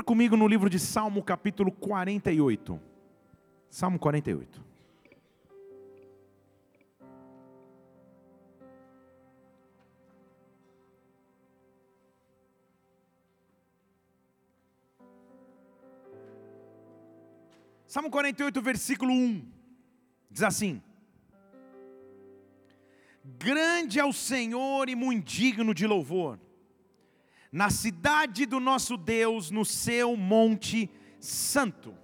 Abra comigo no livro de Salmo, capítulo 48. Salmo 48. Salmo 48, versículo 1, diz assim: Grande é o Senhor e muito digno de louvor, na cidade do nosso Deus, no seu monte santo.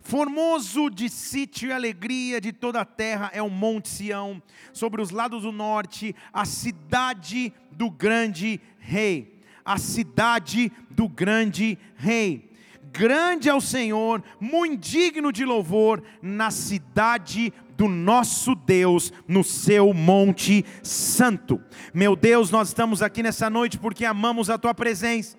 Formoso de sítio e alegria de toda a terra é o Monte Sião, sobre os lados do norte, a cidade do grande rei. A cidade do grande rei grande é o Senhor, muito digno de louvor, na cidade do nosso Deus, no seu monte santo. Meu Deus, nós estamos aqui nessa noite porque amamos a tua presença,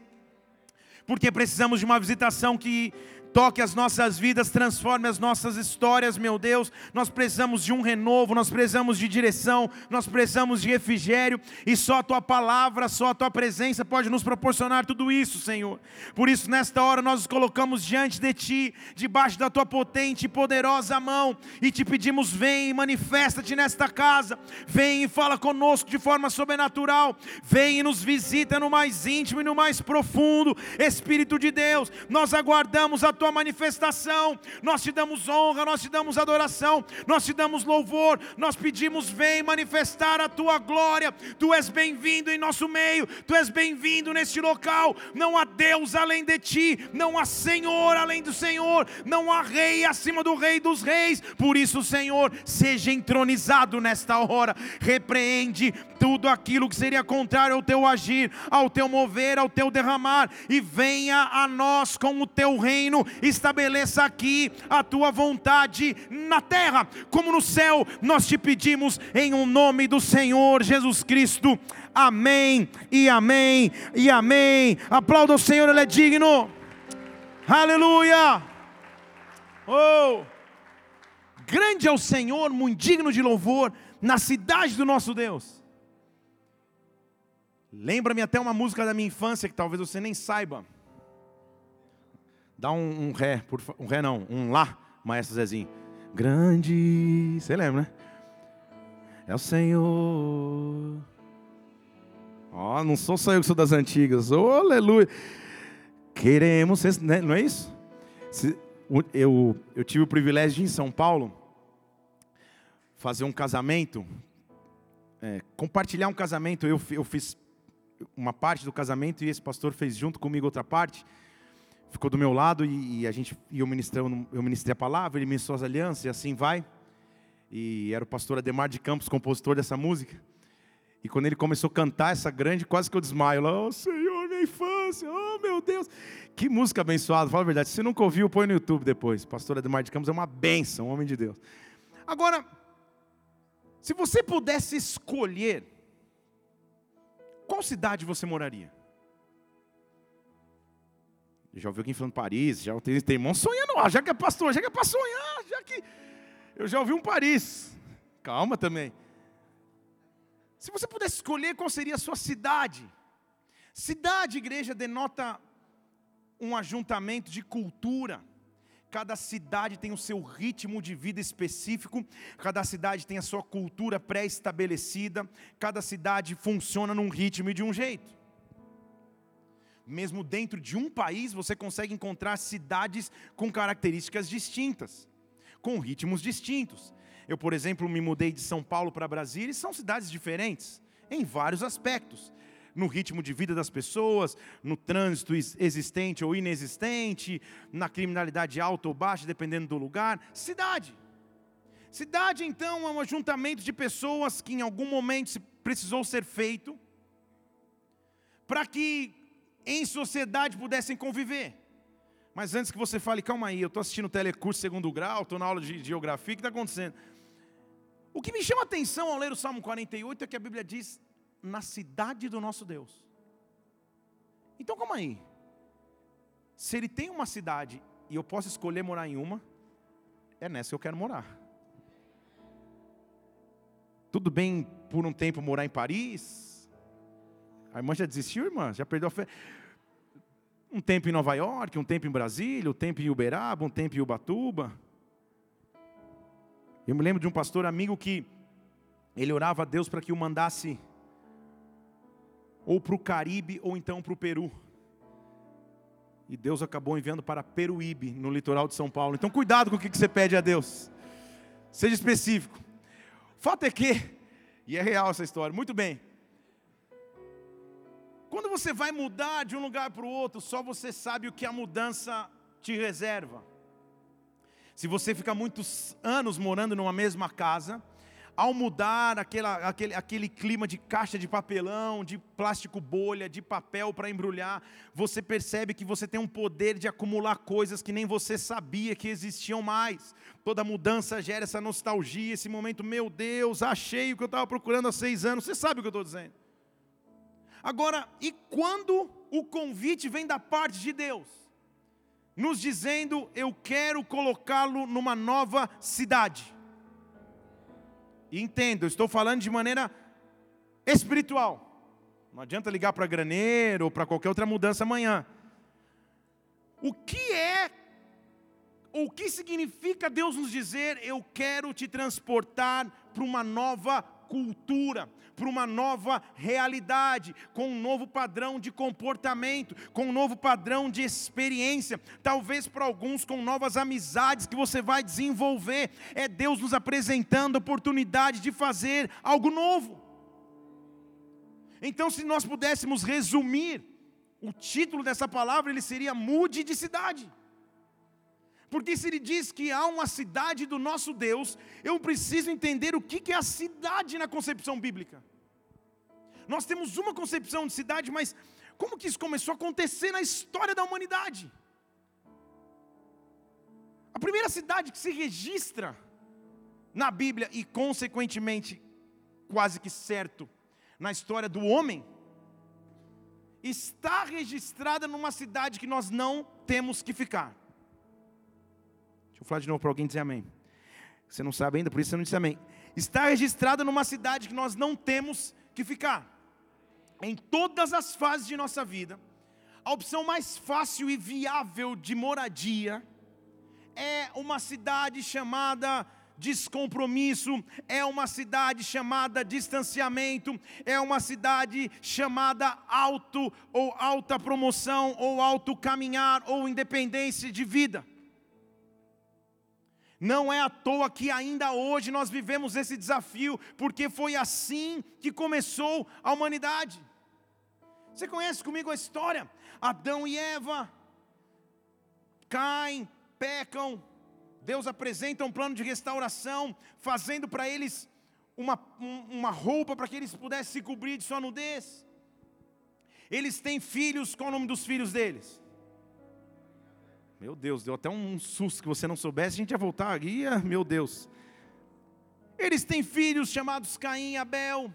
porque precisamos de uma visitação que toque as nossas vidas, transforme as nossas histórias, meu Deus. Nós precisamos de um renovo, nós precisamos de direção, nós precisamos de refrigério, e só a tua palavra, só a tua presença pode nos proporcionar tudo isso, Senhor. Por isso, nesta hora, nós nos colocamos diante de Ti, debaixo da tua potente e poderosa mão, e te pedimos: vem e manifesta-te nesta casa, vem e fala conosco de forma sobrenatural, vem e nos visita no mais íntimo e no mais profundo, Espírito de Deus, nós aguardamos a tua manifestação. Nós te damos honra, nós te damos adoração, nós te damos louvor, nós pedimos: vem manifestar a tua glória. Tu és bem-vindo em nosso meio, tu és bem-vindo neste local. Não há Deus além de ti, não há Senhor além do Senhor, não há Rei acima do Rei dos Reis. Por isso, Senhor, seja entronizado nesta hora, repreende tudo aquilo que seria contrário ao teu agir, ao teu mover, ao teu derramar, e venha a nós com o teu reino estabeleça aqui a tua vontade na terra, como no céu, nós te pedimos em o um nome do Senhor Jesus Cristo. Amém e amém e amém. Aplauda o Senhor, Ele é digno. Aleluia. Oh, grande é o Senhor, muito digno de louvor, na cidade do nosso Deus. Lembra-me até uma música da minha infância que talvez você nem saiba. Dá um, um ré, por, um ré não, um lá, maestro Zezinho. Grande, você lembra, né? É o Senhor. Ó, oh, não sou só eu que sou das antigas. Oh, aleluia. Queremos, né? não é isso? Eu, eu tive o privilégio de em São Paulo fazer um casamento, é, compartilhar um casamento. Eu, eu fiz uma parte do casamento e esse pastor fez junto comigo outra parte ficou do meu lado e, e a gente eu ministrei, eu ministrei a palavra, ele ministrou as alianças e assim vai. E era o pastor Ademar de Campos, compositor dessa música. E quando ele começou a cantar essa grande, quase que eu desmaio lá, oh Senhor, minha infância, oh meu Deus, que música abençoada, fala a verdade. Se nunca ouviu, põe no YouTube depois. Pastor Ademar de Campos é uma benção, um homem de Deus. Agora, se você pudesse escolher, qual cidade você moraria? Já ouvi alguém falando Paris, já tem, tem irmão sonhando, já que é pastor, já que é para sonhar, já que. Eu já ouvi um Paris. Calma também. Se você pudesse escolher qual seria a sua cidade, cidade, igreja, denota um ajuntamento de cultura. Cada cidade tem o seu ritmo de vida específico, cada cidade tem a sua cultura pré-estabelecida, cada cidade funciona num ritmo e de um jeito mesmo dentro de um país, você consegue encontrar cidades com características distintas, com ritmos distintos. Eu, por exemplo, me mudei de São Paulo para Brasília e são cidades diferentes em vários aspectos. No ritmo de vida das pessoas, no trânsito existente ou inexistente, na criminalidade alta ou baixa, dependendo do lugar. Cidade. Cidade, então, é um ajuntamento de pessoas que em algum momento precisou ser feito para que em sociedade pudessem conviver. Mas antes que você fale, calma aí, eu estou assistindo telecurso segundo grau, estou na aula de geografia, o que está acontecendo? O que me chama atenção ao ler o Salmo 48 é que a Bíblia diz, na cidade do nosso Deus. Então calma aí. Se ele tem uma cidade e eu posso escolher morar em uma, é nessa que eu quero morar. Tudo bem por um tempo morar em Paris, a irmã já desistiu, irmã? Já perdeu a fé? Um tempo em Nova York, um tempo em Brasília, um tempo em Uberaba, um tempo em Ubatuba. Eu me lembro de um pastor amigo que ele orava a Deus para que o mandasse ou para o Caribe ou então para o Peru. E Deus acabou enviando para Peruíbe, no litoral de São Paulo. Então cuidado com o que você pede a Deus. Seja específico. O fato é que, e é real essa história, muito bem. Quando você vai mudar de um lugar para o outro, só você sabe o que a mudança te reserva. Se você fica muitos anos morando numa mesma casa, ao mudar aquela, aquele, aquele clima de caixa de papelão, de plástico bolha, de papel para embrulhar, você percebe que você tem um poder de acumular coisas que nem você sabia que existiam mais. Toda mudança gera essa nostalgia, esse momento, meu Deus, achei o que eu estava procurando há seis anos. Você sabe o que eu estou dizendo. Agora, e quando o convite vem da parte de Deus? Nos dizendo, eu quero colocá-lo numa nova cidade. Entendo, estou falando de maneira espiritual. Não adianta ligar para graneiro ou para qualquer outra mudança amanhã. O que é, o que significa Deus nos dizer, eu quero te transportar para uma nova cultura, para uma nova realidade, com um novo padrão de comportamento, com um novo padrão de experiência, talvez para alguns com novas amizades que você vai desenvolver. É Deus nos apresentando a oportunidade de fazer algo novo. Então, se nós pudéssemos resumir o título dessa palavra, ele seria Mude de cidade. Porque se ele diz que há uma cidade do nosso Deus, eu preciso entender o que é a cidade na concepção bíblica. Nós temos uma concepção de cidade, mas como que isso começou a acontecer na história da humanidade? A primeira cidade que se registra na Bíblia e, consequentemente, quase que certo, na história do homem, está registrada numa cidade que nós não temos que ficar. Deixa eu falar de novo para alguém dizer amém. Você não sabe ainda, por isso você não disse amém. Está registrada numa cidade que nós não temos que ficar. Em todas as fases de nossa vida, a opção mais fácil e viável de moradia é uma cidade chamada descompromisso, é uma cidade chamada distanciamento, é uma cidade chamada alto ou alta promoção, ou alto caminhar, ou independência de vida. Não é à toa que ainda hoje nós vivemos esse desafio, porque foi assim que começou a humanidade. Você conhece comigo a história? Adão e Eva caem, pecam, Deus apresenta um plano de restauração, fazendo para eles uma, uma roupa para que eles pudessem se cobrir de sua nudez. Eles têm filhos, qual o nome dos filhos deles? Meu Deus, deu até um susto que você não soubesse, a gente ia voltar aqui, meu Deus. Eles têm filhos chamados Caim e Abel,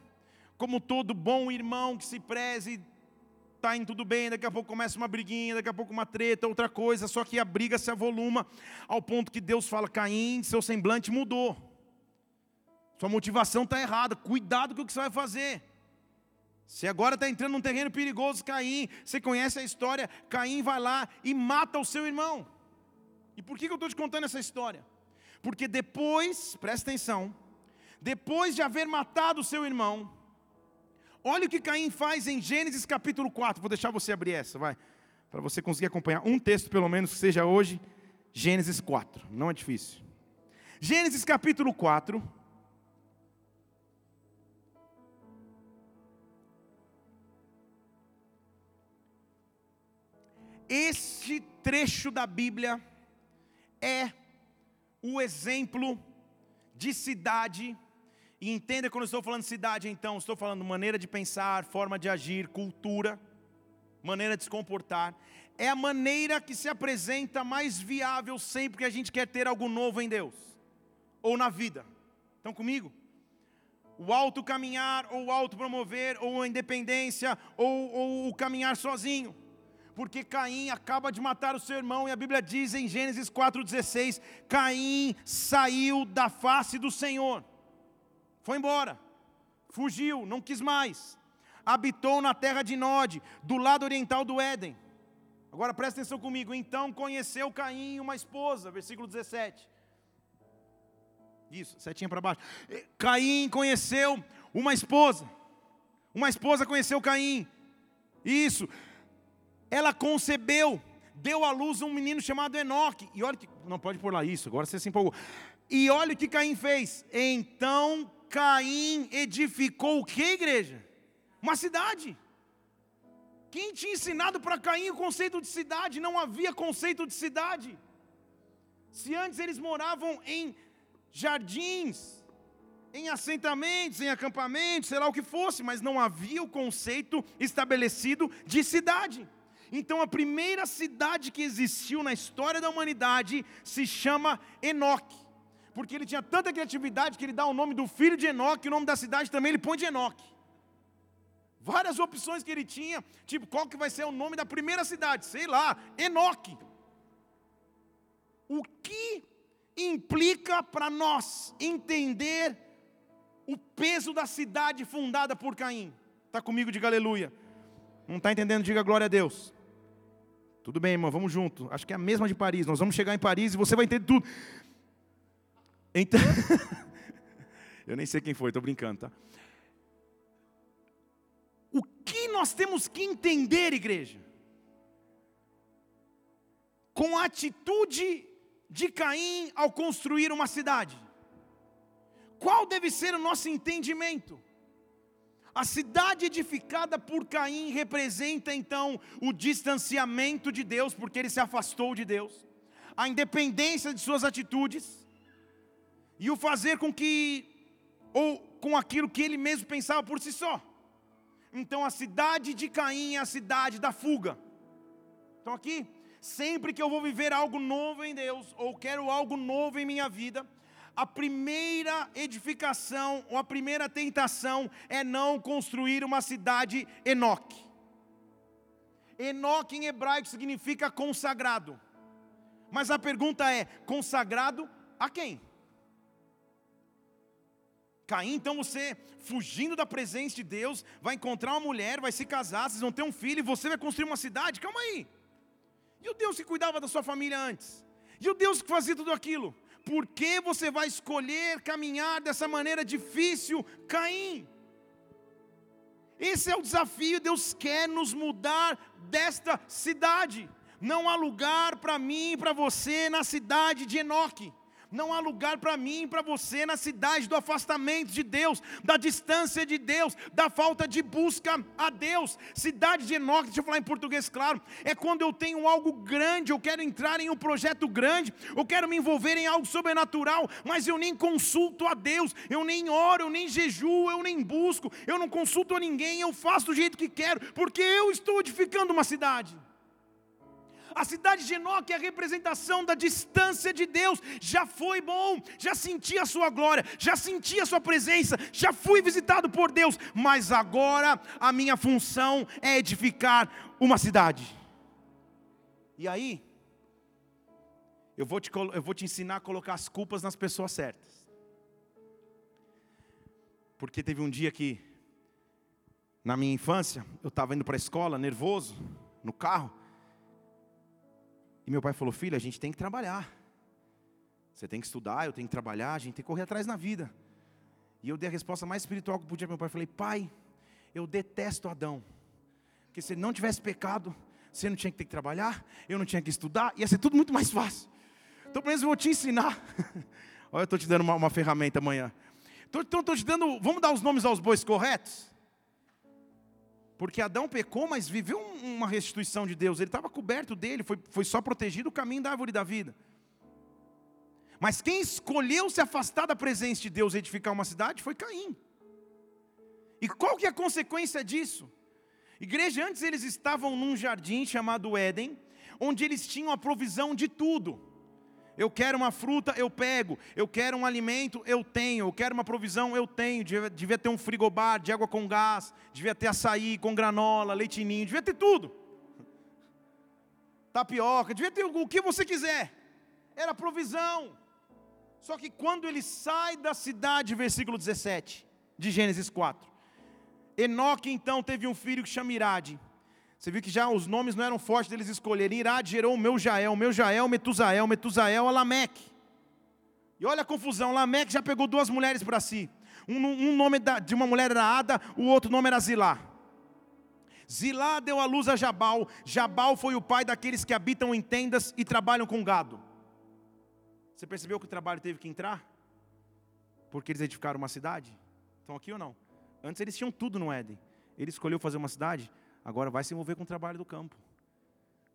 como todo bom irmão que se preze, está indo tudo bem, daqui a pouco começa uma briguinha, daqui a pouco uma treta, outra coisa, só que a briga se avoluma ao ponto que Deus fala: Caim, seu semblante mudou, sua motivação está errada, cuidado com o que você vai fazer. Você agora está entrando num terreno perigoso, Caim. Você conhece a história? Caim vai lá e mata o seu irmão. E por que eu estou te contando essa história? Porque depois, presta atenção, depois de haver matado o seu irmão, olha o que Caim faz em Gênesis capítulo 4. Vou deixar você abrir essa, vai, para você conseguir acompanhar um texto, pelo menos, que seja hoje, Gênesis 4. Não é difícil. Gênesis capítulo 4. Este trecho da Bíblia é o exemplo de cidade. E entenda quando estou falando cidade, então, estou falando maneira de pensar, forma de agir, cultura, maneira de se comportar. É a maneira que se apresenta mais viável sempre que a gente quer ter algo novo em Deus ou na vida. Estão comigo? O alto caminhar, ou o alto promover, ou a independência, ou, ou o caminhar sozinho porque Caim acaba de matar o seu irmão, e a Bíblia diz em Gênesis 4,16: Caim saiu da face do Senhor, foi embora, fugiu, não quis mais, habitou na terra de Nod, do lado oriental do Éden. Agora presta atenção comigo. Então conheceu Caim uma esposa, versículo 17. Isso, setinha para baixo. Caim conheceu uma esposa. Uma esposa conheceu Caim. Isso. Ela concebeu, deu à luz um menino chamado Enoque. E olha que. Não pode pôr lá isso, agora você se empolgou. E olha o que Caim fez. Então Caim edificou o que, igreja? Uma cidade. Quem tinha ensinado para Caim o conceito de cidade? Não havia conceito de cidade. Se antes eles moravam em jardins, em assentamentos, em acampamentos, sei lá o que fosse, mas não havia o conceito estabelecido de cidade. Então a primeira cidade que existiu na história da humanidade se chama Enoque. Porque ele tinha tanta criatividade que ele dá o nome do filho de Enoque, o nome da cidade também ele põe de Enoque. Várias opções que ele tinha, tipo, qual que vai ser o nome da primeira cidade? Sei lá, Enoque. O que implica para nós entender o peso da cidade fundada por Caim? Está comigo, diga aleluia. Não está entendendo, diga glória a Deus. Tudo bem, irmão, vamos junto. Acho que é a mesma de Paris. Nós vamos chegar em Paris e você vai entender tudo. Então, eu nem sei quem foi, estou brincando, tá? O que nós temos que entender, igreja? Com a atitude de Caim ao construir uma cidade. Qual deve ser o nosso entendimento? A cidade edificada por Caim representa então o distanciamento de Deus, porque ele se afastou de Deus, a independência de suas atitudes e o fazer com que ou com aquilo que ele mesmo pensava por si só. Então a cidade de Caim é a cidade da fuga. Então aqui, sempre que eu vou viver algo novo em Deus ou quero algo novo em minha vida, a primeira edificação, ou a primeira tentação é não construir uma cidade Enoque. Enoque em hebraico significa consagrado. Mas a pergunta é: consagrado a quem? Caim, então você, fugindo da presença de Deus, vai encontrar uma mulher, vai se casar, vocês vão ter um filho e você vai construir uma cidade? Calma aí. E o Deus que cuidava da sua família antes? E o Deus que fazia tudo aquilo? Por que você vai escolher caminhar dessa maneira difícil, Caim? Esse é o desafio, Deus quer nos mudar desta cidade. Não há lugar para mim e para você na cidade de Enoque. Não há lugar para mim e para você na cidade do afastamento de Deus, da distância de Deus, da falta de busca a Deus. Cidade de Enoque, deixa eu falar em português claro, é quando eu tenho algo grande, eu quero entrar em um projeto grande, eu quero me envolver em algo sobrenatural, mas eu nem consulto a Deus, eu nem oro, eu nem jejuo, eu nem busco, eu não consulto a ninguém, eu faço do jeito que quero, porque eu estou edificando uma cidade. A cidade de Enoque é a representação da distância de Deus. Já foi bom, já senti a sua glória, já senti a sua presença, já fui visitado por Deus, mas agora a minha função é edificar uma cidade. E aí, eu vou te, eu vou te ensinar a colocar as culpas nas pessoas certas. Porque teve um dia que, na minha infância, eu estava indo para a escola, nervoso, no carro, e meu pai falou: Filho, a gente tem que trabalhar. Você tem que estudar, eu tenho que trabalhar, a gente tem que correr atrás na vida. E eu dei a resposta mais espiritual que podia para meu pai. Falei: Pai, eu detesto Adão. Porque se ele não tivesse pecado, você não tinha que ter que trabalhar, eu não tinha que estudar, ia ser tudo muito mais fácil. Então, pelo menos eu vou te ensinar. Olha, eu estou te dando uma, uma ferramenta amanhã. Então, estou te dando, vamos dar os nomes aos bois corretos? Porque Adão pecou, mas viveu uma restituição de Deus. Ele estava coberto dele, foi, foi só protegido o caminho da árvore da vida. Mas quem escolheu se afastar da presença de Deus e edificar uma cidade foi Caim. E qual que é a consequência disso? Igreja, antes eles estavam num jardim chamado Éden, onde eles tinham a provisão de tudo. Eu quero uma fruta, eu pego. Eu quero um alimento, eu tenho. Eu quero uma provisão, eu tenho. Devia, devia ter um frigobar de água com gás. Devia ter açaí com granola, leitinho. Devia ter tudo. Tapioca, devia ter o que você quiser. Era provisão. Só que quando ele sai da cidade, versículo 17 de Gênesis 4. Enoque então teve um filho que chama Irade. Você viu que já os nomes não eram fortes deles escolherem. Irad gerou o meu Jael, meu Jael, Metusael, Metusael, Lameque. E olha a confusão, Lameque já pegou duas mulheres para si. Um, um, nome de uma mulher era Ada, o outro nome era Zilá. Zilá deu a luz a Jabal. Jabal foi o pai daqueles que habitam em tendas e trabalham com gado. Você percebeu que o trabalho teve que entrar? Porque eles edificaram uma cidade? Estão aqui ou não? Antes eles tinham tudo no Éden. Ele escolheu fazer uma cidade, agora vai se envolver com o trabalho do campo.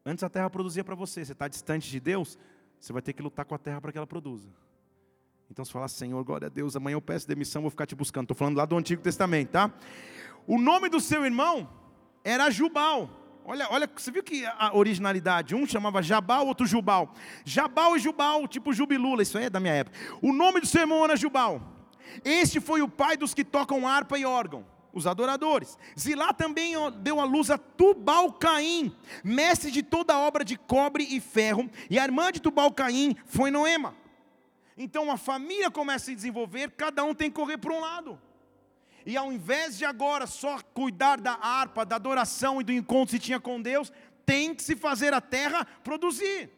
Antes a terra produzia para você, você está distante de Deus, você vai ter que lutar com a terra para que ela produza. Então você fala, Senhor, glória a Deus, amanhã eu peço demissão, vou ficar te buscando. Estou falando lá do Antigo Testamento, tá? O nome do seu irmão era Jubal. Olha, olha, você viu que a originalidade? Um chamava Jabal, outro Jubal. Jabal e Jubal, tipo Jubilula, isso aí é da minha época. O nome do seu irmão era Jubal. Este foi o pai dos que tocam harpa e órgão os adoradores. Zilá também deu à luz a Tubal-Caim, mestre de toda obra de cobre e ferro, e a irmã de Tubal-Caim foi Noema. Então a família começa a se desenvolver, cada um tem que correr para um lado. E ao invés de agora só cuidar da harpa, da adoração e do encontro que tinha com Deus, tem que se fazer a terra produzir.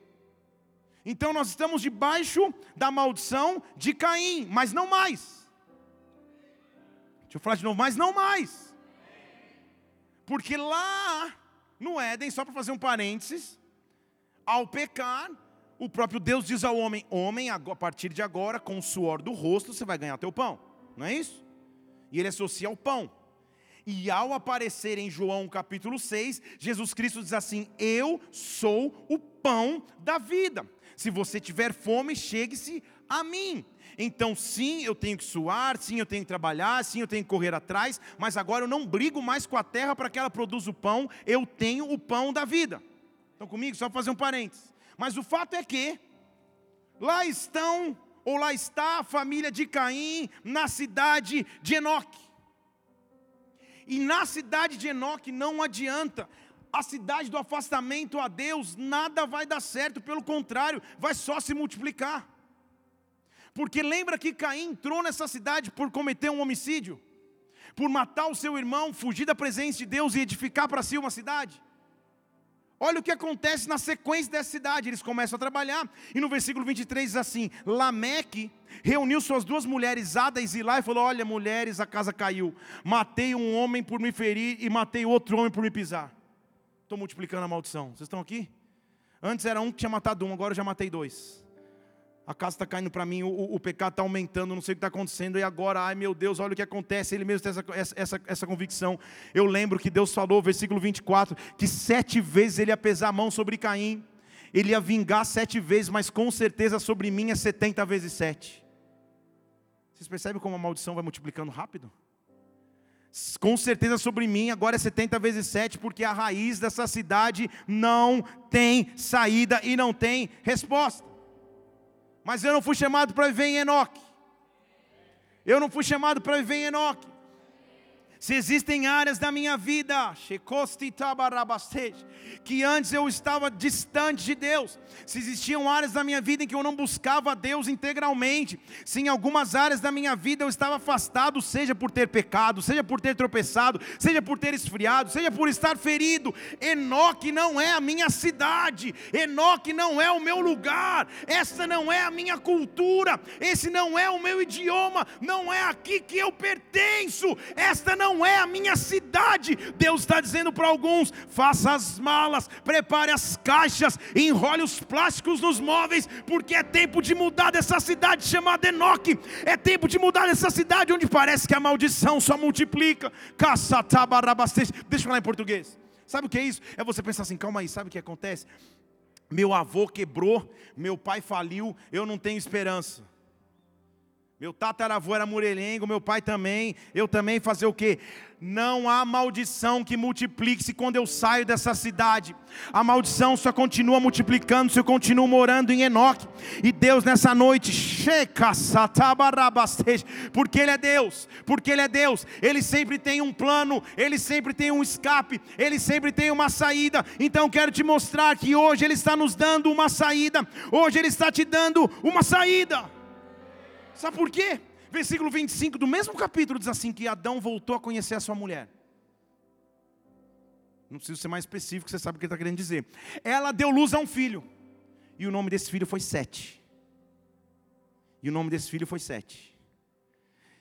Então nós estamos debaixo da maldição de Caim, mas não mais. Deixa eu falar de novo, mas não mais. Porque lá no Éden, só para fazer um parênteses, ao pecar, o próprio Deus diz ao homem: Homem, a partir de agora, com o suor do rosto, você vai ganhar teu pão. Não é isso? E ele associa ao pão. E ao aparecer em João capítulo 6, Jesus Cristo diz assim: Eu sou o pão da vida. Se você tiver fome, chegue-se a mim. Então, sim, eu tenho que suar, sim, eu tenho que trabalhar, sim, eu tenho que correr atrás, mas agora eu não brigo mais com a terra para que ela produza o pão, eu tenho o pão da vida. Estão comigo? Só fazer um parênteses. Mas o fato é que, lá estão, ou lá está a família de Caim, na cidade de Enoque. E na cidade de Enoque não adianta, a cidade do afastamento a Deus, nada vai dar certo, pelo contrário, vai só se multiplicar. Porque lembra que Caim entrou nessa cidade por cometer um homicídio, por matar o seu irmão, fugir da presença de Deus e edificar para si uma cidade. Olha o que acontece na sequência dessa cidade. Eles começam a trabalhar, e no versículo 23 diz assim: Lameque reuniu suas duas mulheres, Ada e Zilá, e falou: Olha, mulheres, a casa caiu. Matei um homem por me ferir e matei outro homem por me pisar. Estou multiplicando a maldição. Vocês estão aqui? Antes era um que tinha matado um, agora eu já matei dois a casa está caindo para mim, o, o, pecado está aumentando, não sei o que está acontecendo, e agora, ai meu Deus, olha o que acontece, ele mesmo tem essa, essa, essa, essa convicção. Eu lembro que Deus falou, versículo 24, que sete vezes ele ia pesar a mão sobre Caim, ele ia vingar sete vezes, mas com certeza sobre mim é setenta vezes sete. Vocês percebem como a maldição vai multiplicando rápido? Com certeza sobre mim agora é 70 vezes 7, porque a raiz dessa cidade não tem saída e não tem resposta. Mas eu não fui chamado para viver em Enoque. Eu não fui chamado para viver em Enoque se existem áreas da minha vida, que antes eu estava distante de Deus, se existiam áreas da minha vida em que eu não buscava a Deus integralmente, se em algumas áreas da minha vida eu estava afastado, seja por ter pecado, seja por ter tropeçado, seja por ter esfriado, seja por estar ferido, Enoque não é a minha cidade, Enoque não é o meu lugar, essa não é a minha cultura, esse não é o meu idioma, não é aqui que eu pertenço, esta não não é a minha cidade. Deus está dizendo para alguns: faça as malas, prepare as caixas, enrole os plásticos nos móveis, porque é tempo de mudar dessa cidade chamada Enoque. É tempo de mudar dessa cidade onde parece que a maldição só multiplica. Deixa eu falar em português. Sabe o que é isso? É você pensar assim, calma aí, sabe o que acontece? Meu avô quebrou, meu pai faliu, eu não tenho esperança. Meu tataravô era murelengo, meu pai também. Eu também fazer o quê? Não há maldição que multiplique-se quando eu saio dessa cidade. A maldição só continua multiplicando se eu continuo morando em Enoque. E Deus nessa noite, porque Ele é Deus, porque Ele é Deus, Ele sempre tem um plano, Ele sempre tem um escape, Ele sempre tem uma saída. Então quero te mostrar que hoje Ele está nos dando uma saída, hoje Ele está te dando uma saída. Sabe por quê? Versículo 25 do mesmo capítulo diz assim: que Adão voltou a conhecer a sua mulher. Não preciso ser mais específico, você sabe o que ele está querendo dizer. Ela deu luz a um filho. E o nome desse filho foi Sete. E o nome desse filho foi Sete.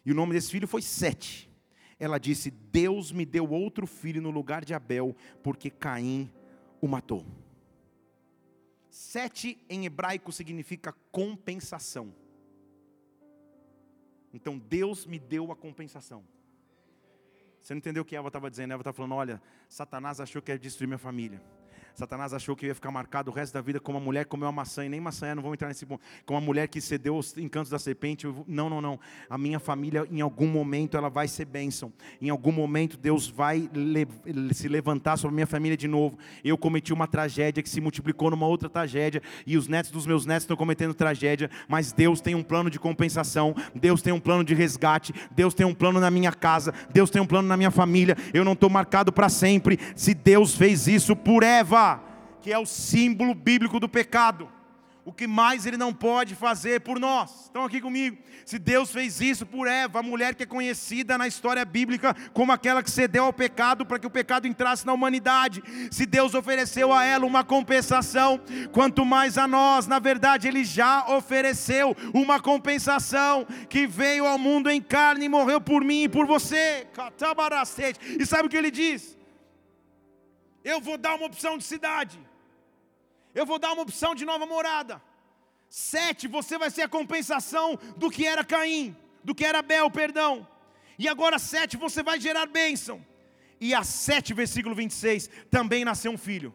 E o nome desse filho foi Sete. Ela disse: Deus me deu outro filho no lugar de Abel, porque Caim o matou. Sete em hebraico significa compensação. Então Deus me deu a compensação. Você não entendeu o que Eva estava dizendo? Eva estava falando: olha, Satanás achou que ia destruir minha família. Satanás achou que ia ficar marcado o resto da vida como uma mulher que comeu uma maçã, e nem maçã é, não vou entrar nesse ponto, como uma mulher que cedeu aos encantos da serpente. Não, não, não. A minha família, em algum momento, ela vai ser bênção. Em algum momento, Deus vai se levantar sobre a minha família de novo. Eu cometi uma tragédia que se multiplicou numa outra tragédia, e os netos dos meus netos estão cometendo tragédia, mas Deus tem um plano de compensação, Deus tem um plano de resgate, Deus tem um plano na minha casa, Deus tem um plano na minha família. Eu não estou marcado para sempre. Se Deus fez isso por Eva, que é o símbolo bíblico do pecado. O que mais ele não pode fazer por nós? Estão aqui comigo? Se Deus fez isso por Eva, a mulher que é conhecida na história bíblica como aquela que cedeu ao pecado para que o pecado entrasse na humanidade, se Deus ofereceu a ela uma compensação, quanto mais a nós, na verdade, Ele já ofereceu uma compensação que veio ao mundo em carne e morreu por mim e por você. E sabe o que ele diz? Eu vou dar uma opção de cidade. Eu vou dar uma opção de nova morada. Sete, você vai ser a compensação do que era Caim, do que era Abel, perdão. E agora sete, você vai gerar bênção. E a sete, versículo 26, também nasceu um filho.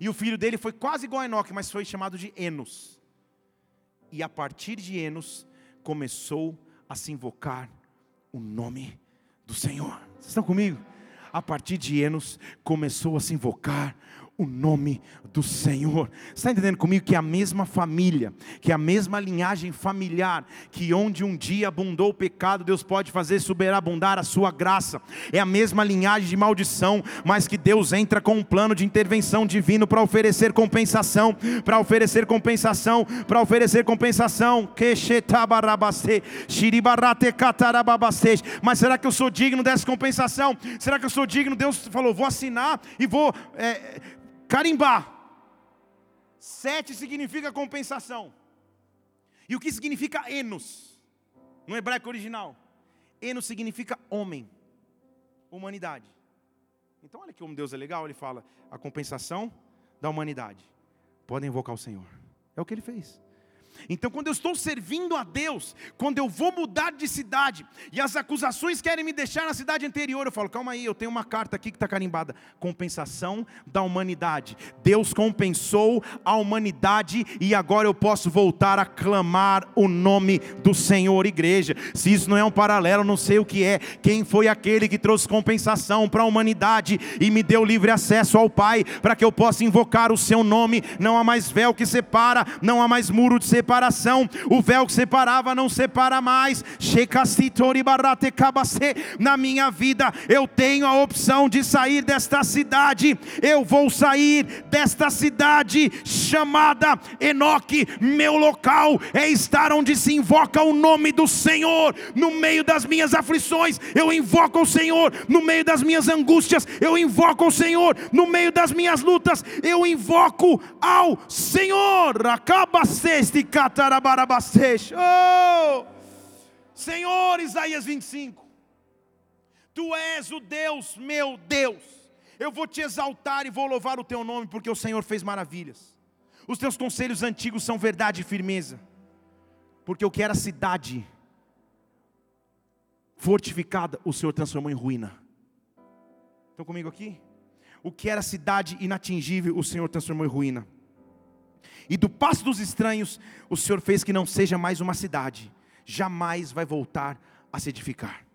E o filho dele foi quase igual a Enoque, mas foi chamado de Enos. E a partir de Enos, começou a se invocar o nome do Senhor. Vocês estão comigo? a partir de Enos, começou a se invocar o nome do Senhor. Está entendendo comigo que é a mesma família, que é a mesma linhagem familiar, que onde um dia abundou o pecado, Deus pode fazer superabundar a sua graça. É a mesma linhagem de maldição, mas que Deus entra com um plano de intervenção divino para oferecer compensação, para oferecer compensação, para oferecer compensação. Mas será que eu sou digno dessa compensação? Será que eu sou digno? Deus falou, vou assinar e vou é, carimbar. Sete significa compensação. E o que significa enos? No hebraico original. Enos significa homem, humanidade. Então olha que como Deus é legal, ele fala a compensação da humanidade. Podem invocar o Senhor. É o que ele fez. Então, quando eu estou servindo a Deus, quando eu vou mudar de cidade, e as acusações querem me deixar na cidade anterior, eu falo, calma aí, eu tenho uma carta aqui que está carimbada: compensação da humanidade. Deus compensou a humanidade, e agora eu posso voltar a clamar o nome do Senhor, igreja. Se isso não é um paralelo, não sei o que é. Quem foi aquele que trouxe compensação para a humanidade e me deu livre acesso ao Pai, para que eu possa invocar o seu nome? Não há mais véu que separa, não há mais muro de separação separação, o véu que separava não separa mais. Na minha vida, eu tenho a opção de sair desta cidade. Eu vou sair desta cidade chamada Enoque. Meu local é estar onde se invoca o nome do Senhor. No meio das minhas aflições, eu invoco o Senhor. No meio das minhas angústias, eu invoco o Senhor. No meio das minhas lutas, eu invoco ao Senhor. Acaba este Oh! Senhor, Isaías 25. Tu és o Deus, meu Deus. Eu vou te exaltar e vou louvar o teu nome, porque o Senhor fez maravilhas. Os teus conselhos antigos são verdade e firmeza. Porque o que era cidade fortificada, o Senhor transformou em ruína. Estão comigo aqui? O que era cidade inatingível, o Senhor transformou em ruína e do passo dos estranhos, o Senhor fez que não seja mais uma cidade, jamais vai voltar a se edificar.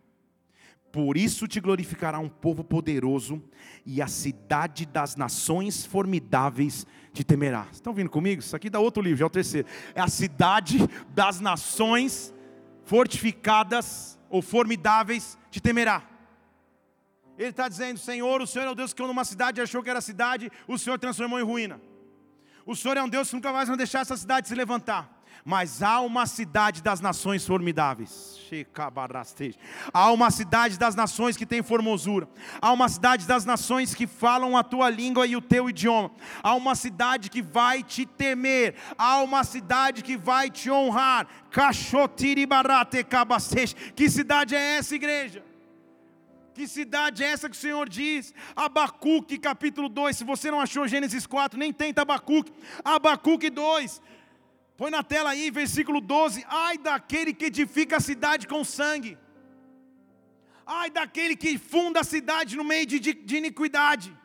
Por isso te glorificará um povo poderoso, e a cidade das nações formidáveis te temerá. Estão vindo comigo? Isso aqui dá outro livro, já é o terceiro. É a cidade das nações fortificadas ou formidáveis te temerá. Ele está dizendo: Senhor, o Senhor é o Deus que numa cidade achou que era cidade, o Senhor transformou em ruína. O Senhor é um Deus que nunca mais vai deixar essa cidade se levantar. mas há uma cidade das nações formidáveis. Há uma cidade das nações que tem formosura. Há uma cidade das nações que falam a tua língua e o teu idioma. Há uma cidade que vai te temer. Há uma cidade que vai te honrar. Que cidade é essa, igreja? Que cidade é essa que o Senhor diz? Abacuque capítulo 2. Se você não achou Gênesis 4, nem tenta Abacuque. Abacuque 2. Põe na tela aí, versículo 12. Ai daquele que edifica a cidade com sangue. Ai daquele que funda a cidade no meio de, de, de iniquidade.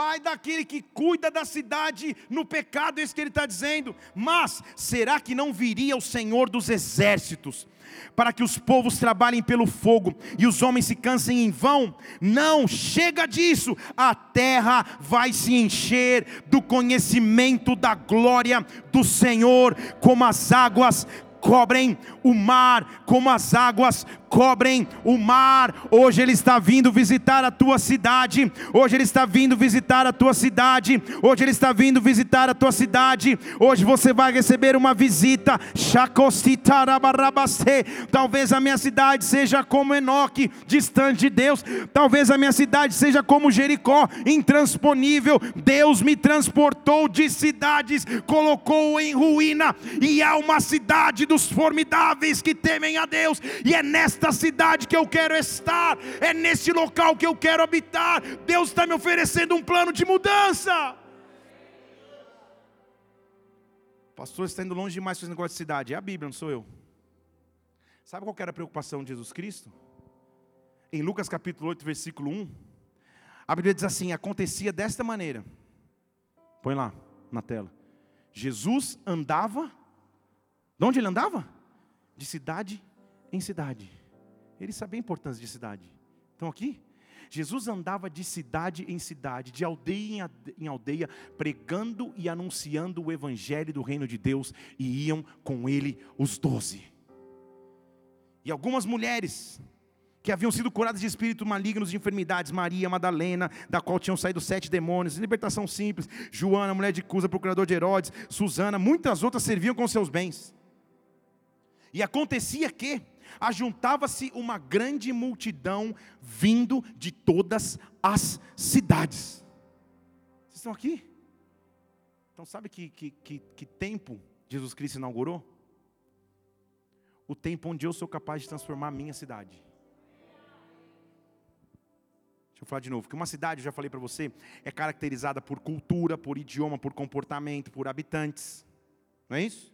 Ai daquele que cuida da cidade no pecado, é isso que ele está dizendo. Mas será que não viria o Senhor dos exércitos? para que os povos trabalhem pelo fogo e os homens se cansem em vão. Não, chega disso. A terra vai se encher do conhecimento da glória do Senhor, como as águas cobrem o mar, como as águas cobrem o mar. Hoje Ele está vindo visitar a tua cidade. Hoje Ele está vindo visitar a tua cidade. Hoje Ele está vindo visitar a tua cidade. Hoje você vai receber uma visita. Talvez a minha cidade seja como Enoque, distante de Deus. Talvez a minha cidade seja como Jericó, intransponível. Deus me transportou de cidades, colocou em ruína, e há uma cidade dos formidáveis que temem a Deus, e é nesta cidade que eu quero estar, é nesse local que eu quero habitar. Deus está me oferecendo um plano de mudança. Pastor, está indo longe demais com esse negócio de cidade. É a Bíblia, não sou eu. Sabe qual era a preocupação de Jesus Cristo? Em Lucas capítulo 8, versículo 1, a Bíblia diz assim: acontecia desta maneira. Põe lá na tela. Jesus andava de onde ele andava? De cidade em cidade. Ele sabia a importância de cidade. Então aqui, Jesus andava de cidade em cidade, de aldeia em aldeia, pregando e anunciando o evangelho do reino de Deus, e iam com ele os doze. E algumas mulheres que haviam sido curadas de espíritos malignos de enfermidades, Maria Madalena, da qual tinham saído sete demônios, libertação simples, Joana, mulher de Cusa, procurador de Herodes, Susana, muitas outras serviam com seus bens. E acontecia que ajuntava-se uma grande multidão vindo de todas as cidades. Vocês estão aqui? Então, sabe que, que, que, que tempo Jesus Cristo inaugurou? O tempo onde eu sou capaz de transformar a minha cidade. Deixa eu falar de novo, que uma cidade, eu já falei para você, é caracterizada por cultura, por idioma, por comportamento, por habitantes. Não é isso?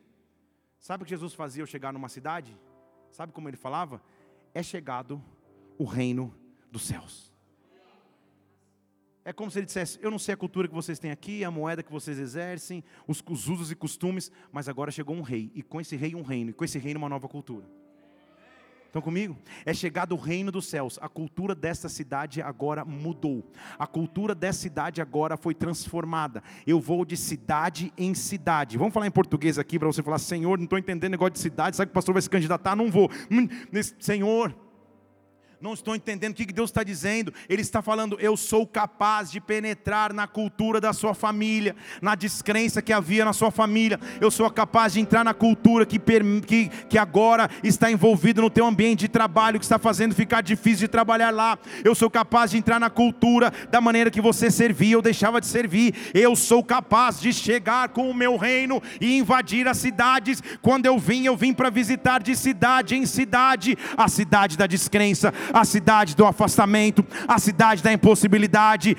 Sabe o que Jesus fazia ao chegar numa cidade? Sabe como ele falava? É chegado o reino dos céus. É como se ele dissesse: Eu não sei a cultura que vocês têm aqui, a moeda que vocês exercem, os, os usos e costumes, mas agora chegou um rei, e com esse rei um reino, e com esse reino uma nova cultura. Estão comigo? É chegado o reino dos céus. A cultura dessa cidade agora mudou. A cultura dessa cidade agora foi transformada. Eu vou de cidade em cidade. Vamos falar em português aqui para você falar: Senhor, não estou entendendo negócio de cidade. Sabe que o pastor vai se candidatar? Não vou. Hum, Senhor, não estou entendendo o que Deus está dizendo. Ele está falando: eu sou capaz de penetrar na cultura da sua família, na descrença que havia na sua família. Eu sou capaz de entrar na cultura que, que, que agora está envolvida no teu ambiente de trabalho, que está fazendo ficar difícil de trabalhar lá. Eu sou capaz de entrar na cultura da maneira que você servia ou deixava de servir. Eu sou capaz de chegar com o meu reino e invadir as cidades. Quando eu vim, eu vim para visitar de cidade em cidade a cidade da descrença a cidade do afastamento, a cidade da impossibilidade.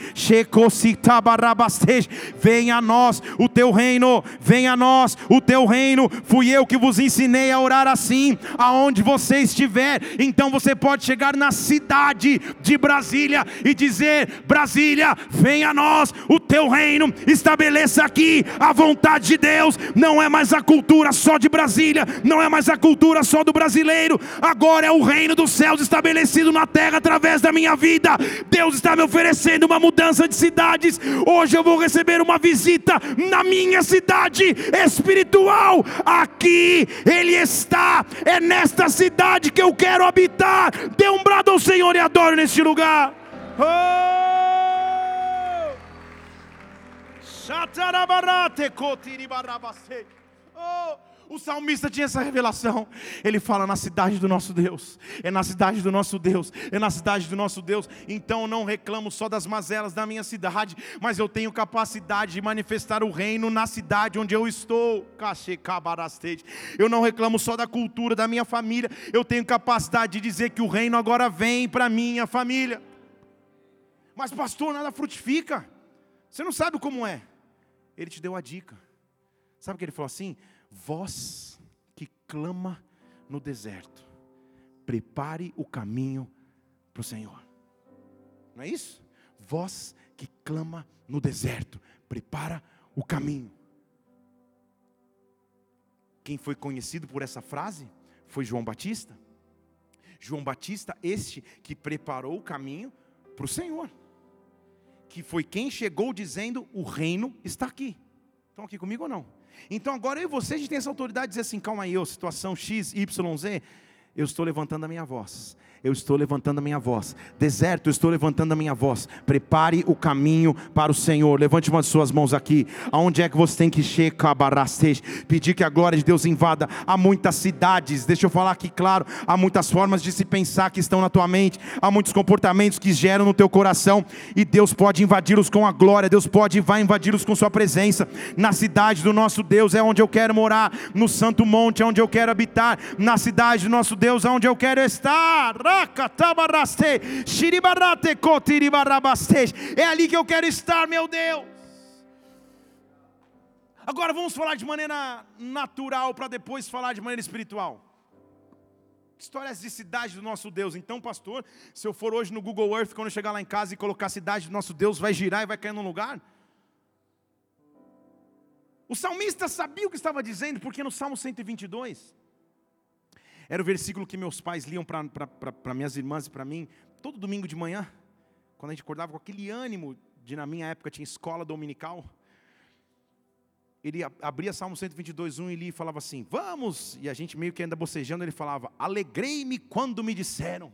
Venha a nós o teu reino, venha a nós o teu reino. Fui eu que vos ensinei a orar assim, aonde você estiver. Então você pode chegar na cidade de Brasília e dizer: Brasília, venha a nós o teu reino, estabeleça aqui a vontade de Deus. Não é mais a cultura só de Brasília, não é mais a cultura só do brasileiro, agora é o reino dos céus estabelecido na terra através da minha vida. Deus está me oferecendo uma mudança de cidades. Hoje eu vou receber uma visita na minha cidade espiritual. Aqui Ele está. É nesta cidade que eu quero habitar. Dê um brado ao Senhor e adoro neste lugar. Oh! Oh, O salmista tinha essa revelação. Ele fala na cidade do nosso Deus. É na cidade do nosso Deus. É na cidade do nosso Deus. Então não reclamo só das mazelas da minha cidade, mas eu tenho capacidade de manifestar o reino na cidade onde eu estou. Eu não reclamo só da cultura da minha família. Eu tenho capacidade de dizer que o reino agora vem para minha família. Mas pastor, nada frutifica. Você não sabe como é. Ele te deu a dica. Sabe o que ele falou assim? Voz que clama no deserto, prepare o caminho para o Senhor. Não é isso? Voz que clama no deserto, prepara o caminho. Quem foi conhecido por essa frase foi João Batista. João Batista, este que preparou o caminho para o Senhor, que foi quem chegou dizendo: O reino está aqui. Estão aqui comigo ou não? Então agora eu e você, a gente tem essa autoridade de dizer assim: calma aí, eu, situação X, Y, Z, eu estou levantando a minha voz eu estou levantando a minha voz. Deserto, eu estou levantando a minha voz. Prepare o caminho para o Senhor. Levante uma de suas mãos aqui. Aonde é que você tem que checar, pedir que a glória de Deus invada? Há muitas cidades, deixa eu falar aqui claro, há muitas formas de se pensar que estão na tua mente, há muitos comportamentos que geram no teu coração, e Deus pode invadi-los com a glória, Deus pode e vai invadi-los com sua presença. Na cidade do nosso Deus é onde eu quero morar, no santo monte é onde eu quero habitar, na cidade do nosso Deus é onde eu quero estar. É ali que eu quero estar, meu Deus. Agora vamos falar de maneira natural para depois falar de maneira espiritual. Histórias de cidade do nosso Deus. Então, pastor, se eu for hoje no Google Earth, quando eu chegar lá em casa e colocar cidade do nosso Deus, vai girar e vai cair num lugar? O salmista sabia o que estava dizendo, porque no Salmo 122, era o versículo que meus pais liam para minhas irmãs e para mim, todo domingo de manhã, quando a gente acordava com aquele ânimo de, na minha época, tinha escola dominical. Ele abria Salmo 122, 1 e lia e falava assim: Vamos! E a gente meio que ainda bocejando, ele falava: Alegrei-me quando me disseram.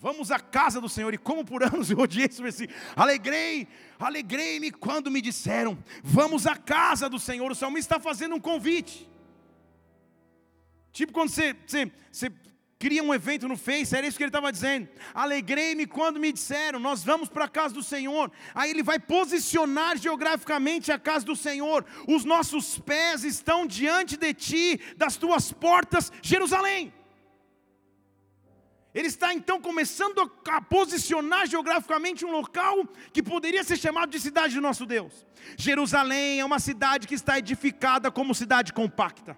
Vamos à casa do Senhor, e como por anos eu odiei esse versículo. Alegrei, alegrei-me quando me disseram, vamos à casa do Senhor. O salmista está fazendo um convite. Tipo quando você, você, você cria um evento no Face, era isso que ele estava dizendo. Alegrei-me quando me disseram, nós vamos para a casa do Senhor. Aí ele vai posicionar geograficamente a casa do Senhor. Os nossos pés estão diante de ti, das tuas portas, Jerusalém. Ele está então começando a posicionar geograficamente um local que poderia ser chamado de cidade do nosso Deus. Jerusalém é uma cidade que está edificada como cidade compacta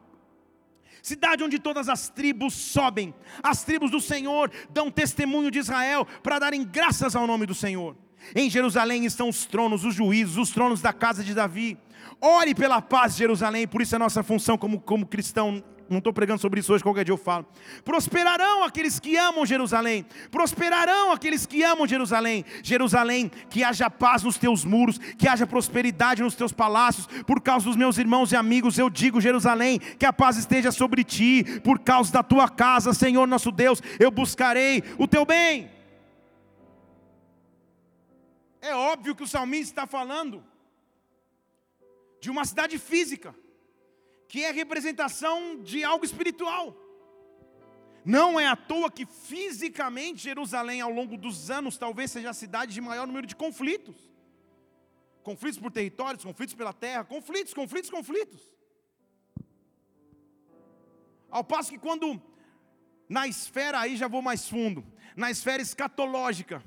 cidade onde todas as tribos sobem, as tribos do Senhor dão testemunho de Israel para darem graças ao nome do Senhor. Em Jerusalém estão os tronos, os juízos, os tronos da casa de Davi. Ore pela paz de Jerusalém, por isso é nossa função como, como cristão não estou pregando sobre isso hoje, qualquer dia eu falo. Prosperarão aqueles que amam Jerusalém, prosperarão aqueles que amam Jerusalém. Jerusalém, que haja paz nos teus muros, que haja prosperidade nos teus palácios. Por causa dos meus irmãos e amigos, eu digo, Jerusalém, que a paz esteja sobre ti. Por causa da tua casa, Senhor nosso Deus, eu buscarei o teu bem. É óbvio que o salmista está falando de uma cidade física que é representação de algo espiritual. Não é à toa que fisicamente Jerusalém, ao longo dos anos, talvez seja a cidade de maior número de conflitos. Conflitos por territórios, conflitos pela terra, conflitos, conflitos, conflitos. Ao passo que quando na esfera, aí já vou mais fundo, na esfera escatológica,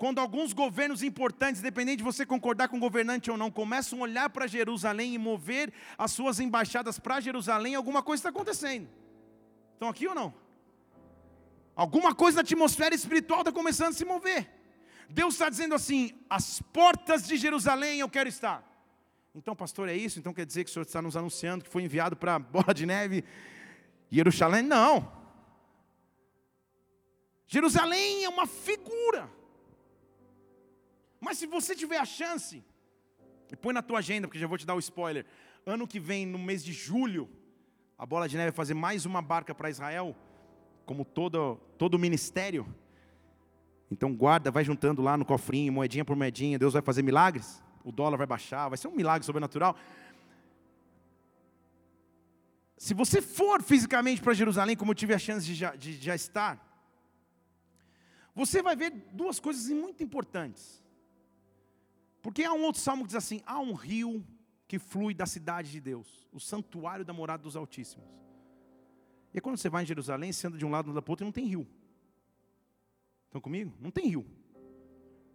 quando alguns governos importantes, independente de você concordar com o governante ou não, começam a olhar para Jerusalém e mover as suas embaixadas para Jerusalém, alguma coisa está acontecendo. Estão aqui ou não? Alguma coisa na atmosfera espiritual está começando a se mover. Deus está dizendo assim: as portas de Jerusalém eu quero estar. Então, pastor, é isso? Então quer dizer que o senhor está nos anunciando que foi enviado para Bola de Neve, Jerusalém? Não. Jerusalém é uma figura. Mas se você tiver a chance, põe na tua agenda, porque já vou te dar o spoiler. Ano que vem, no mês de julho, a Bola de Neve vai fazer mais uma barca para Israel, como todo, todo o ministério. Então guarda, vai juntando lá no cofrinho, moedinha por moedinha, Deus vai fazer milagres, o dólar vai baixar, vai ser um milagre sobrenatural. se você for fisicamente para Jerusalém, como eu tive a chance de já, de já estar, você vai ver duas coisas muito importantes. Porque há um outro salmo que diz assim: há um rio que flui da cidade de Deus, o santuário da morada dos Altíssimos. E quando você vai em Jerusalém, você anda de um lado para o outro e não tem rio. Estão comigo? Não tem rio.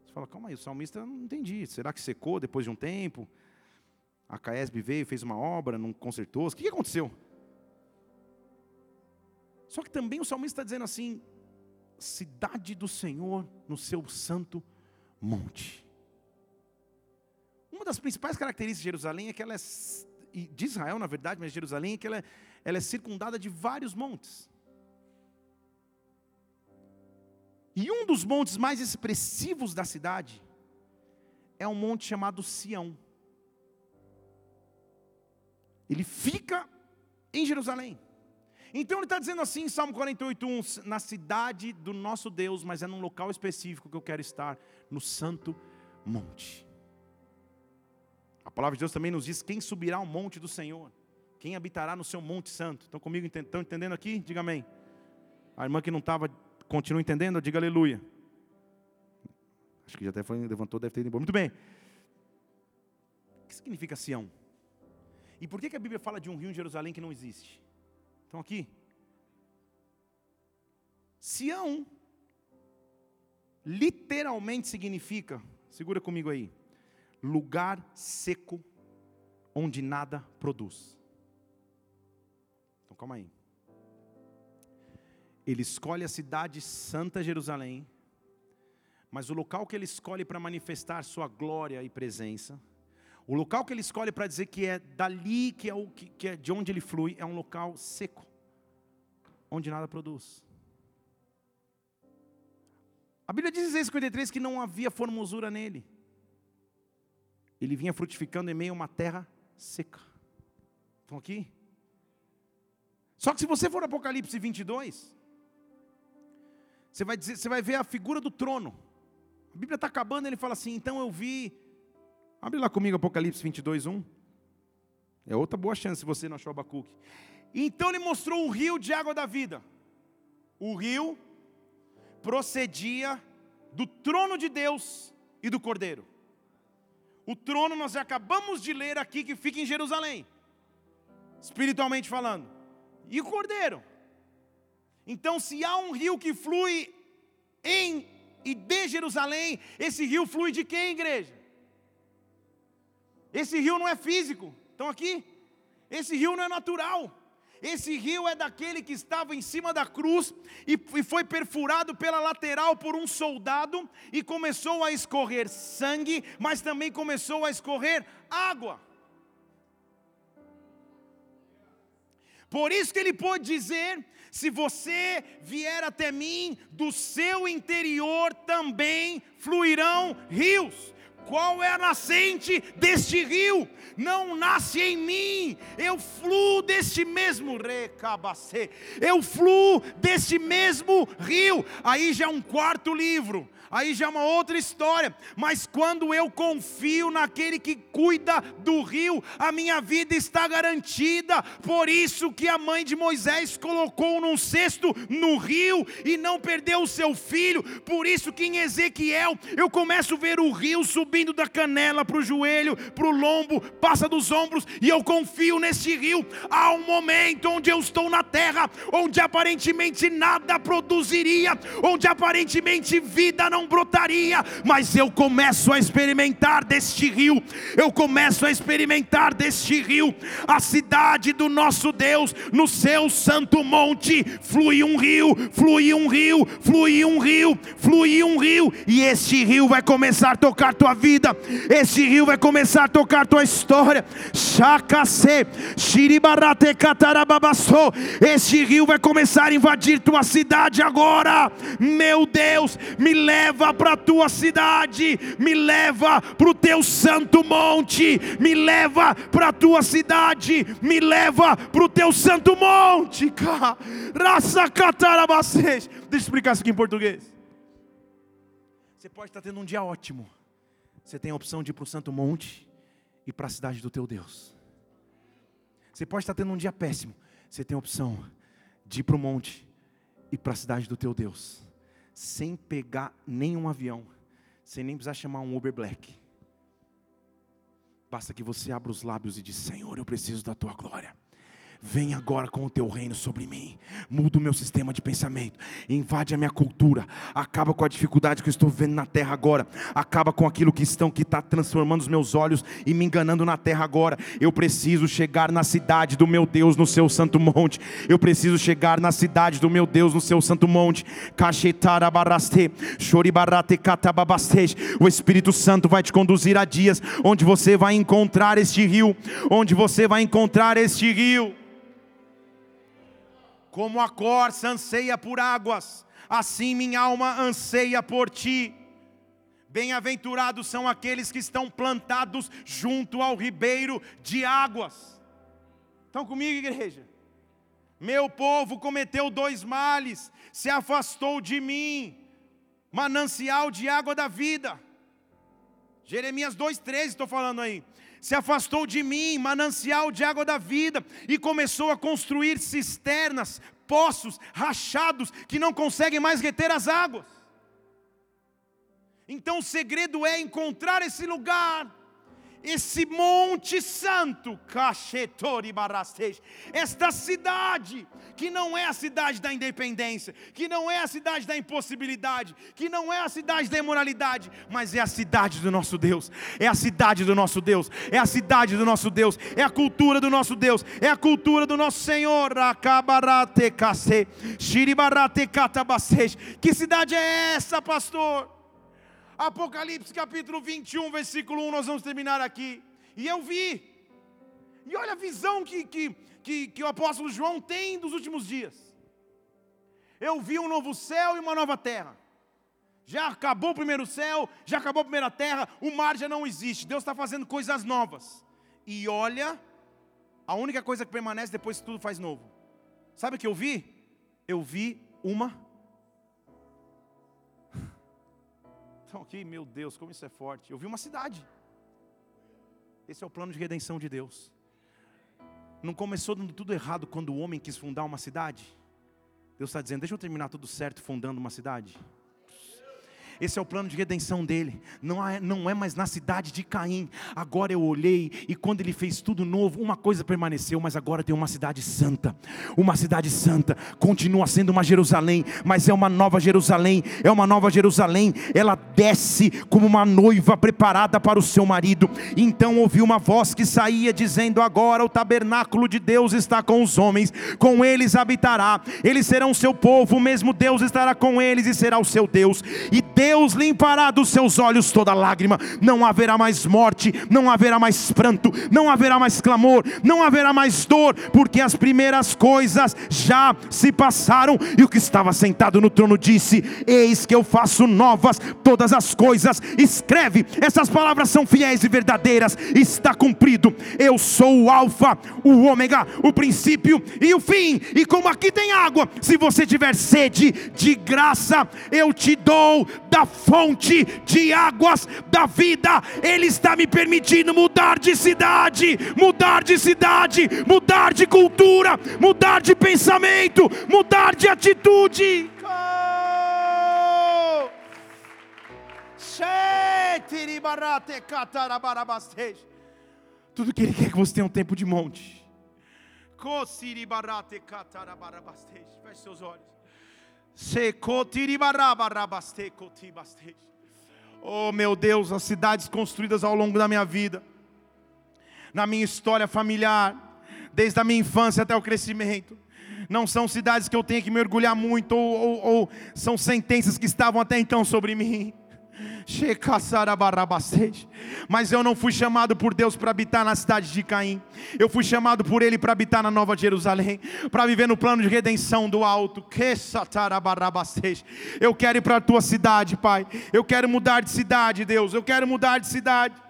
Você fala, calma aí, o salmista não entendi. Será que secou depois de um tempo? A Caesb veio, fez uma obra, não consertou. O que aconteceu? Só que também o salmista está dizendo assim: cidade do Senhor no seu santo monte. Uma das principais características de Jerusalém é que ela é, de Israel na verdade, mas Jerusalém é que ela é, ela é circundada de vários montes. E um dos montes mais expressivos da cidade é um monte chamado Sião. Ele fica em Jerusalém. Então ele está dizendo assim em Salmo 48:1, na cidade do nosso Deus, mas é num local específico que eu quero estar, no santo monte. A palavra de Deus também nos diz quem subirá ao monte do Senhor, quem habitará no seu monte santo. Estão comigo, estão entendendo aqui? Diga amém. A irmã que não estava, continua entendendo? Diga aleluia. Acho que já até foi, levantou, deve ter ido embora. Muito bem. O que significa Sião? E por que, que a Bíblia fala de um rio em Jerusalém que não existe? Estão aqui? Sião literalmente significa, segura comigo aí, lugar seco onde nada produz. Então calma aí. Ele escolhe a cidade santa Jerusalém, mas o local que ele escolhe para manifestar sua glória e presença o local que ele escolhe para dizer que é dali, que é, o, que, que é de onde ele flui, é um local seco, onde nada produz. A Bíblia diz em Isaías 53 que não havia formosura nele. Ele vinha frutificando em meio a uma terra seca. Estão aqui? Só que se você for Apocalipse 22, você vai, dizer, você vai ver a figura do trono. A Bíblia está acabando, ele fala assim: então eu vi Abre lá comigo Apocalipse 22, 1. É outra boa chance se você não achou Abacuque. Então ele mostrou o rio de água da vida. O rio procedia do trono de Deus e do Cordeiro. O trono nós acabamos de ler aqui que fica em Jerusalém, espiritualmente falando. E o Cordeiro. Então, se há um rio que flui em e de Jerusalém, esse rio flui de quem, igreja? Esse rio não é físico, estão aqui? Esse rio não é natural. Esse rio é daquele que estava em cima da cruz e, foi perfurado pela lateral por um soldado e começou a escorrer sangue, mas também começou a escorrer água. Por isso que ele pôde dizer: se você vier até mim, do seu interior também fluirão rios. Qual é a nascente deste rio? Não nasce em mim, eu fluo deste mesmo recabacê, eu fluo deste mesmo rio. Aí já é um quarto livro aí já é uma outra história. Mas quando eu confio naquele que cuida do rio, a minha vida está garantida. Por isso que a mãe de Moisés colocou num cesto no rio e não perdeu o seu filho. Por isso que em Ezequiel eu começo a ver o rio subindo da canela para o joelho, para o lombo, passa dos ombros e eu confio nesse rio. Há um momento onde eu estou na terra, onde aparentemente nada produziria, onde aparentemente vida não brotaria, mas eu começo a experimentar deste rio, eu começo a experimentar deste rio, a cidade do nosso Deus, no seu santo monte, flui um rio, flui um rio, flui um rio, flui um rio, e este rio vai começar a tocar tua vida, este rio vai começar a tocar tua história. Chacase, Shiribarate Catarababassou, este rio vai começar a invadir tua cidade agora, meu Deus, me leva leva para a tua cidade, me leva para o teu santo monte, me leva para a tua cidade, me leva para o teu santo monte. Raça Deixa eu explicar isso aqui em português. Você pode estar tendo um dia ótimo. Você tem a opção de ir para o santo monte e para a cidade do teu Deus. Você pode estar tendo um dia péssimo. Você tem a opção de ir para o monte e para a cidade do teu Deus, sem pegar nenhum avião, sem nem precisar chamar um Uber Black. Basta que você abra os lábios e diz: Senhor, eu preciso da tua glória. Vem agora com o teu reino sobre mim. Muda o meu sistema de pensamento. Invade a minha cultura. Acaba com a dificuldade que eu estou vendo na terra agora. Acaba com aquilo que estão que está transformando os meus olhos e me enganando na terra agora. Eu preciso chegar na cidade do meu Deus no seu santo monte. Eu preciso chegar na cidade do meu Deus no seu santo monte. O Espírito Santo vai te conduzir a dias onde você vai encontrar este rio, onde você vai encontrar este rio. Como a corça anseia por águas, assim minha alma anseia por ti. Bem-aventurados são aqueles que estão plantados junto ao ribeiro de águas. Estão comigo, igreja? Meu povo cometeu dois males, se afastou de mim, manancial de água da vida. Jeremias 2,13, estou falando aí se afastou de mim, manancial de água da vida, e começou a construir cisternas, poços rachados que não conseguem mais reter as águas. Então o segredo é encontrar esse lugar esse monte santo, esta cidade, que não é a cidade da independência, que não é a cidade da impossibilidade, que não é a cidade da imoralidade, mas é a cidade do nosso Deus, é a cidade do nosso Deus, é a cidade do nosso Deus, é a cultura do nosso Deus, é a cultura do nosso Senhor. Que cidade é essa, pastor? Apocalipse capítulo 21, versículo 1, nós vamos terminar aqui. E eu vi, e olha a visão que, que, que, que o apóstolo João tem dos últimos dias. Eu vi um novo céu e uma nova terra. Já acabou o primeiro céu, já acabou a primeira terra, o mar já não existe. Deus está fazendo coisas novas. E olha, a única coisa que permanece depois que tudo faz novo. Sabe o que eu vi? Eu vi uma estão aqui, meu Deus, como isso é forte. Eu vi uma cidade. Esse é o plano de redenção de Deus. Não começou dando tudo errado quando o homem quis fundar uma cidade? Deus está dizendo: deixa eu terminar tudo certo fundando uma cidade. Esse é o plano de redenção dele. Não é, não é mais na cidade de Caim. Agora eu olhei e quando ele fez tudo novo, uma coisa permaneceu, mas agora tem uma cidade santa. Uma cidade santa. Continua sendo uma Jerusalém, mas é uma nova Jerusalém. É uma nova Jerusalém. Ela desce como uma noiva preparada para o seu marido. Então ouvi uma voz que saía dizendo: Agora o tabernáculo de Deus está com os homens, com eles habitará. Eles serão seu povo, o mesmo Deus estará com eles e será o seu Deus. E Deus Deus limpará dos seus olhos toda lágrima, não haverá mais morte, não haverá mais pranto, não haverá mais clamor, não haverá mais dor, porque as primeiras coisas já se passaram. E o que estava sentado no trono disse: Eis que eu faço novas todas as coisas. Escreve, essas palavras são fiéis e verdadeiras, está cumprido. Eu sou o Alfa, o Ômega, o princípio e o fim. E como aqui tem água, se você tiver sede, de graça eu te dou da fonte de águas da vida. Ele está me permitindo mudar de cidade, mudar de cidade, mudar de cultura, mudar de pensamento, mudar de atitude. Tudo que Ele quer é que você tenha um tempo de monte. Feche seus olhos. Oh meu Deus, as cidades construídas ao longo da minha vida, na minha história familiar, desde a minha infância até o crescimento, não são cidades que eu tenho que mergulhar muito, ou, ou, ou são sentenças que estavam até então sobre mim. Mas eu não fui chamado por Deus para habitar na cidade de Caim. Eu fui chamado por Ele para habitar na Nova Jerusalém, para viver no plano de redenção do alto. Eu quero ir para a tua cidade, Pai. Eu quero mudar de cidade, Deus. Eu quero mudar de cidade.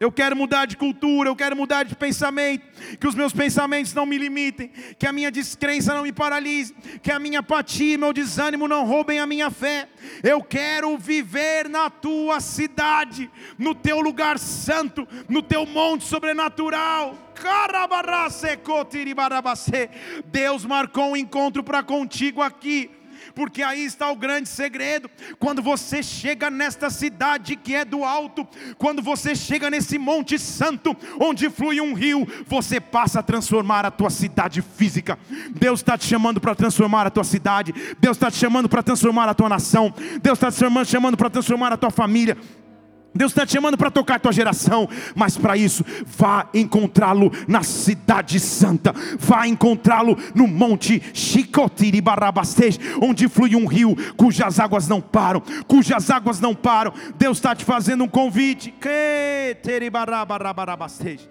Eu quero mudar de cultura, eu quero mudar de pensamento, que os meus pensamentos não me limitem, que a minha descrença não me paralise, que a minha apatia e meu desânimo não roubem a minha fé. Eu quero viver na tua cidade, no teu lugar santo, no teu monte sobrenatural. Deus marcou um encontro para contigo aqui porque aí está o grande segredo. Quando você chega nesta cidade que é do alto, quando você chega nesse Monte Santo, onde flui um rio, você passa a transformar a tua cidade física. Deus está te chamando para transformar a tua cidade, Deus está te chamando para transformar a tua nação, Deus está te chamando, para transformar a tua família. Deus está te chamando para tocar a tua geração, mas para isso, vá encontrá-lo na cidade santa, vá encontrá-lo no monte Chicotiri Barabastej, onde flui um rio cujas águas não param, cujas águas não param. Deus está te fazendo um convite. Que teri barabastej.